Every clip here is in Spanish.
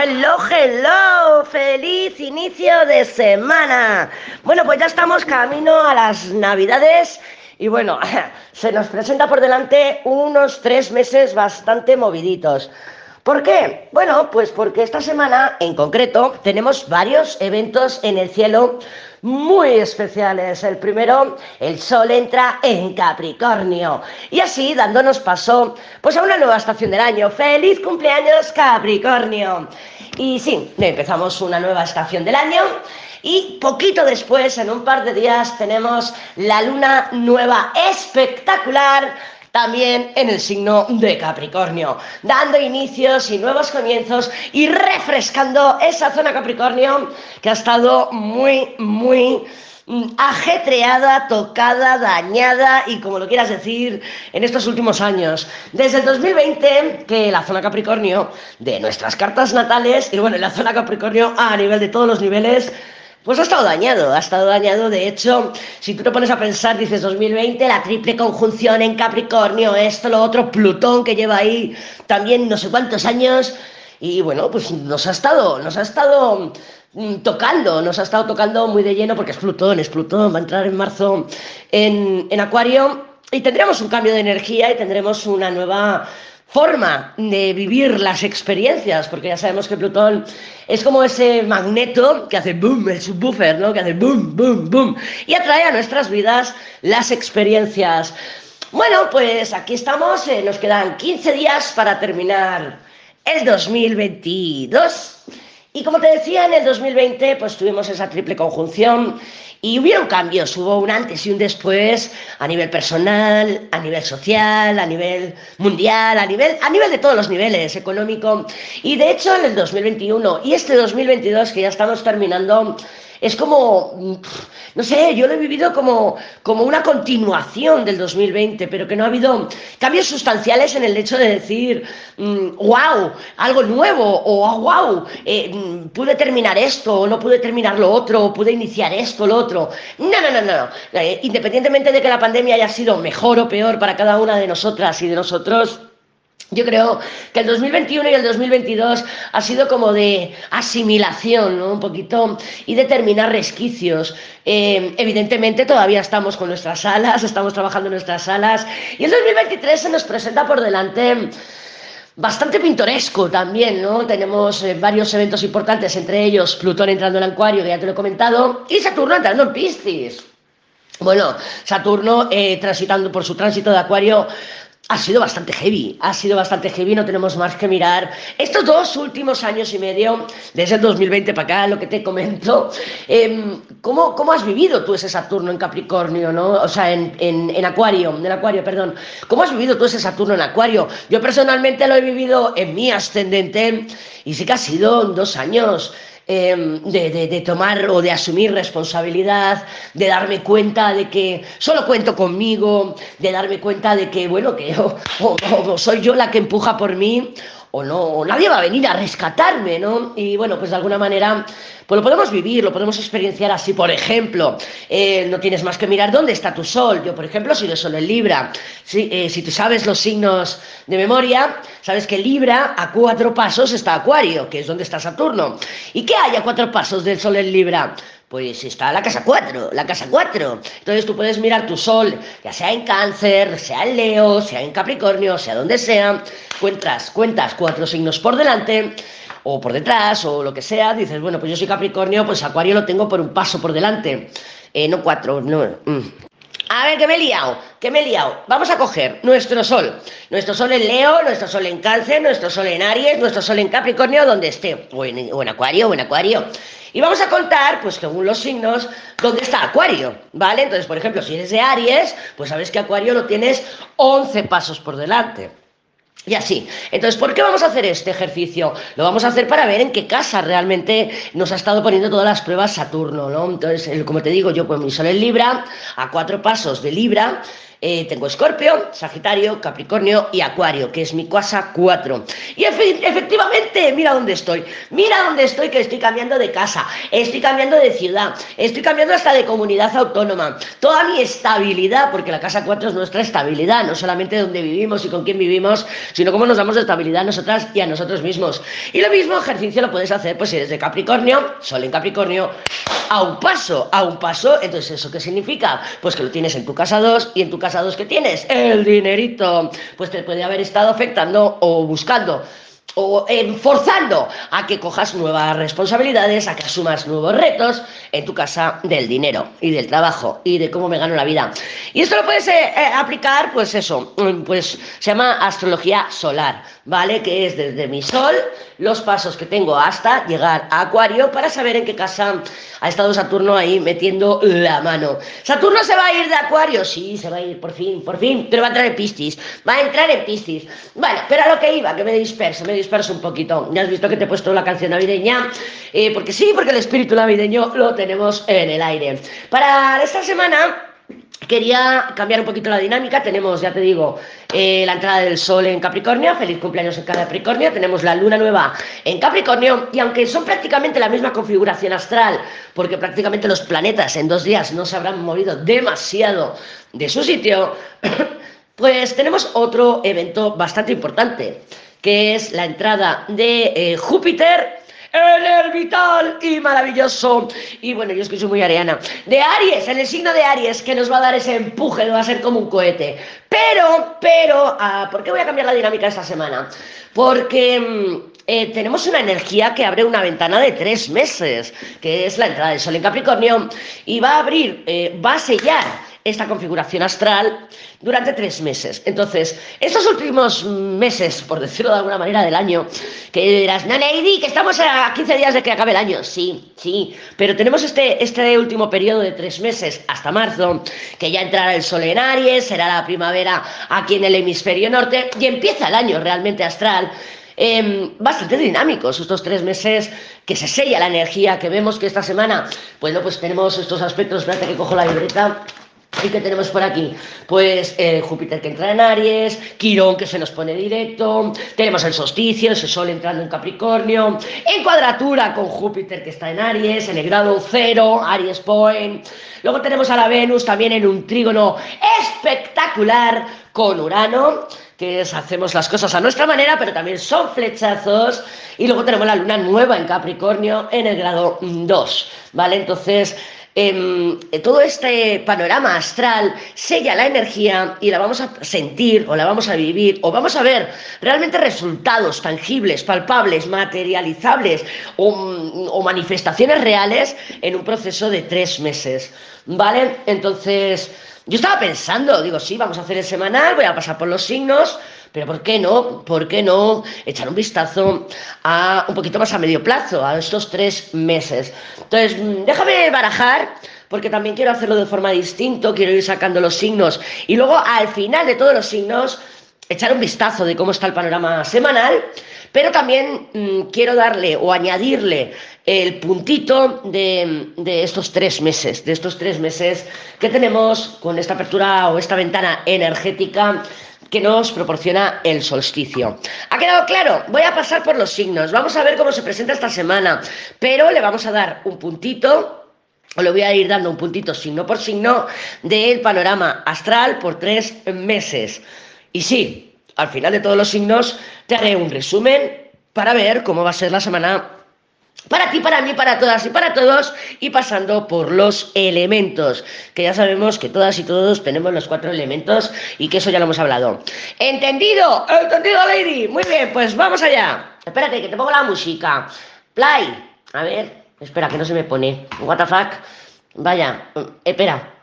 hello, hello, feliz inicio de semana. Bueno, pues ya estamos camino a las navidades y bueno, se nos presenta por delante unos tres meses bastante moviditos. ¿Por qué? Bueno, pues porque esta semana en concreto tenemos varios eventos en el cielo muy especiales. El primero, el Sol entra en Capricornio y así dándonos paso pues a una nueva estación del año. ¡Feliz cumpleaños Capricornio! Y sí, empezamos una nueva estación del año y poquito después, en un par de días, tenemos la luna nueva espectacular también en el signo de Capricornio, dando inicios y nuevos comienzos y refrescando esa zona Capricornio que ha estado muy, muy mm, ajetreada, tocada, dañada y como lo quieras decir en estos últimos años. Desde el 2020 que la zona Capricornio de nuestras cartas natales y bueno, la zona Capricornio a nivel de todos los niveles pues ha estado dañado, ha estado dañado. De hecho, si tú te pones a pensar, dices 2020, la triple conjunción en Capricornio, esto, lo otro, Plutón que lleva ahí también no sé cuántos años. Y bueno, pues nos ha estado, nos ha estado mm, tocando, nos ha estado tocando muy de lleno porque es Plutón, es Plutón, va a entrar en marzo en, en Acuario y tendremos un cambio de energía y tendremos una nueva forma de vivir las experiencias, porque ya sabemos que Plutón es como ese magneto que hace boom, el subwoofer, ¿no? Que hace boom, boom, boom, y atrae a nuestras vidas las experiencias. Bueno, pues aquí estamos, eh, nos quedan 15 días para terminar el 2022. Y como te decía, en el 2020 pues tuvimos esa triple conjunción y hubieron cambios, hubo un antes y un después a nivel personal, a nivel social, a nivel mundial, a nivel, a nivel de todos los niveles, económico. Y de hecho en el 2021 y este 2022 que ya estamos terminando, es como, no sé, yo lo he vivido como, como una continuación del 2020, pero que no ha habido cambios sustanciales en el hecho de decir, wow, mm, algo nuevo, o wow, eh, mm, pude terminar esto, o no pude terminar lo otro, o pude iniciar esto, lo otro. No, no, no, no. Eh, independientemente de que la pandemia haya sido mejor o peor para cada una de nosotras y de nosotros, yo creo que el 2021 y el 2022 ha sido como de asimilación, ¿no? Un poquito, y de terminar resquicios. Eh, evidentemente todavía estamos con nuestras alas, estamos trabajando en nuestras alas, y el 2023 se nos presenta por delante bastante pintoresco también, ¿no? Tenemos eh, varios eventos importantes, entre ellos Plutón entrando en Acuario, que ya te lo he comentado, y Saturno entrando en Piscis. Bueno, Saturno eh, transitando por su tránsito de Acuario ha sido bastante heavy, ha sido bastante heavy, no tenemos más que mirar. Estos dos últimos años y medio, desde el 2020 para acá, lo que te comento, em, ¿cómo, ¿cómo, has vivido tú ese Saturno en Capricornio, no? O sea, en, en, en, Acuario, en Acuario, perdón. ¿Cómo has vivido tú ese Saturno en Acuario? Yo personalmente lo he vivido en mi ascendente y sí que ha sido dos años Em, de, tomar o de asumir responsabilidad, de darme cuenta de que solo cuento conmigo, de darme cuenta de que, bueno, que soy yo la que empuja por mí o no, nadie va a venir a rescatarme, ¿no? Y bueno, pues de alguna manera, pues lo podemos vivir, lo podemos experienciar así. Por ejemplo, eh, no tienes más que mirar dónde está tu sol. Yo, por ejemplo, soy de sol en Libra. Si, eh, si tú sabes los signos de memoria, sabes que Libra a cuatro pasos está Acuario, que es donde está Saturno. ¿Y qué hay a cuatro pasos del sol en Libra? Pues está la casa 4, la casa 4. Entonces tú puedes mirar tu sol, ya sea en cáncer, sea en Leo, sea en Capricornio, sea donde sea, cuentas, cuentas cuatro signos por delante o por detrás o lo que sea, dices, bueno, pues yo soy Capricornio, pues Acuario lo tengo por un paso por delante. Eh, no cuatro, no. Mm. A ver, que me he liado, que me he liado. Vamos a coger nuestro sol. Nuestro sol en Leo, nuestro sol en Cáncer, nuestro sol en Aries, nuestro sol en Capricornio, donde esté. O en, Acuario, o en Acuario. Y vamos a contar, pues según los signos, dónde está Acuario, ¿vale? Entonces, por ejemplo, si eres de Aries, pues sabes que Acuario lo tienes 11 pasos por delante. Y así. Entonces, ¿por qué vamos a hacer este ejercicio? Lo vamos a hacer para ver en qué casa realmente nos ha estado poniendo todas las pruebas Saturno, ¿no? Entonces, como te digo, yo pues mi sol en Libra, a cuatro pasos de Libra, eh, tengo Escorpio, Sagitario, Capricornio y Acuario, que es mi casa 4. Y efectivamente, mira dónde estoy. Mira dónde estoy, que estoy cambiando de casa, estoy cambiando de ciudad, estoy cambiando hasta de comunidad autónoma. Toda mi estabilidad, porque la casa 4 es nuestra estabilidad, no solamente donde vivimos y con quién vivimos, sino cómo nos damos estabilidad a nosotras y a nosotros mismos. Y lo mismo ejercicio lo puedes hacer, pues si eres de Capricornio, Sol en Capricornio, a un paso, a un paso. Entonces, ¿eso qué significa? Pues que lo tienes en tu casa 2 y en tu casa 2 que tienes el dinerito. Pues te puede haber estado afectando o buscando o forzando a que cojas nuevas responsabilidades, a que asumas nuevos retos en tu casa del dinero y del trabajo y de cómo me gano la vida. Y esto lo puedes eh, eh, aplicar, pues eso, mm, pues se llama astrología solar, ¿vale? Que es desde mi sol, los pasos que tengo hasta llegar a Acuario para saber en qué casa ha estado Saturno ahí metiendo la mano. ¿Saturno se va a ir de Acuario? Sí, se va a ir, por fin, por fin, pero va a entrar en Piscis, va a entrar en Piscis. Vale, pero a lo que iba, que me disperso, me disperso un poquito. Ya has visto que te he puesto la canción navideña, eh, porque sí, porque el espíritu navideño lo tenemos en el aire. Para esta semana Quería cambiar un poquito la dinámica. Tenemos, ya te digo, eh, la entrada del sol en Capricornio. Feliz cumpleaños en Capricornio. Tenemos la luna nueva en Capricornio. Y aunque son prácticamente la misma configuración astral, porque prácticamente los planetas en dos días no se habrán movido demasiado de su sitio, pues tenemos otro evento bastante importante que es la entrada de eh, Júpiter el vital y maravilloso. Y bueno, yo es que soy muy ariana. De Aries, en el signo de Aries, que nos va a dar ese empuje, va a ser como un cohete. Pero, pero, ah, ¿por qué voy a cambiar la dinámica esta semana? Porque mm, eh, tenemos una energía que abre una ventana de tres meses, que es la entrada del Sol en Capricornio, y va a abrir, eh, va a sellar esta configuración astral durante tres meses. Entonces, estos últimos meses, por decirlo de alguna manera, del año, que dirás, no, Lady, que estamos a 15 días de que acabe el año. Sí, sí, pero tenemos este, este último periodo de tres meses hasta marzo, que ya entrará el sol en Aries, será la primavera aquí en el hemisferio norte y empieza el año realmente astral. Em, bastante dinámicos estos tres meses que se sella la energía que vemos que esta semana, bueno, pues tenemos estos aspectos, espérate que cojo la libreta, ¿Y qué tenemos por aquí? Pues eh, Júpiter que entra en Aries, Quirón que se nos pone directo, tenemos el solsticio, ese sol entrando en Capricornio, en cuadratura con Júpiter que está en Aries, en el grado cero, Aries Point. Luego tenemos a la Venus también en un trígono espectacular con Urano, que es hacemos las cosas a nuestra manera, pero también son flechazos. Y luego tenemos la luna nueva en Capricornio en el grado 2, ¿vale? Entonces Em, todo este panorama astral sella la energía y la vamos a sentir o la vamos a vivir o vamos a ver realmente resultados tangibles, palpables, materializables o, o manifestaciones reales en un proceso de tres meses. ¿Vale? Entonces, yo estaba pensando, digo, sí, vamos a hacer el semanal, voy a pasar por los signos, pero ¿por qué no? ¿Por qué no echar un vistazo a un poquito más a medio plazo, a estos tres meses? Entonces, mm, déjame barajar porque también quiero hacerlo de forma distinta, quiero ir sacando los signos y luego al final de todos los signos echar un vistazo de cómo está el panorama semanal, pero también mm, quiero darle o añadirle el puntito de, de, estos tres meses, de estos tres meses que tenemos con esta apertura o esta ventana energética que nos proporciona el solsticio. ¿Ha quedado claro? Voy a pasar por los signos. Vamos a ver cómo se presenta esta semana, pero le vamos a dar un puntito o le voy a ir dando un puntito signo por signo del panorama astral por tres meses. Y sí, al final de todos los signos te haré un resumen para ver cómo va a ser la semana para ti, para mí, para todas y para todos, y pasando por los elementos, que ya sabemos que todas y todos tenemos los cuatro elementos y que eso ya lo hemos hablado. ¿Entendido? ¿Entendido, lady? Muy bien, pues vamos allá. Espérate, que te pongo la música. Play. A ver, espera, que no se me pone. What the fuck. Vaya, espera.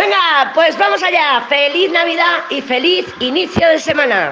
Venga, pues vamos allá. Feliz Navidad y feliz inicio de semana.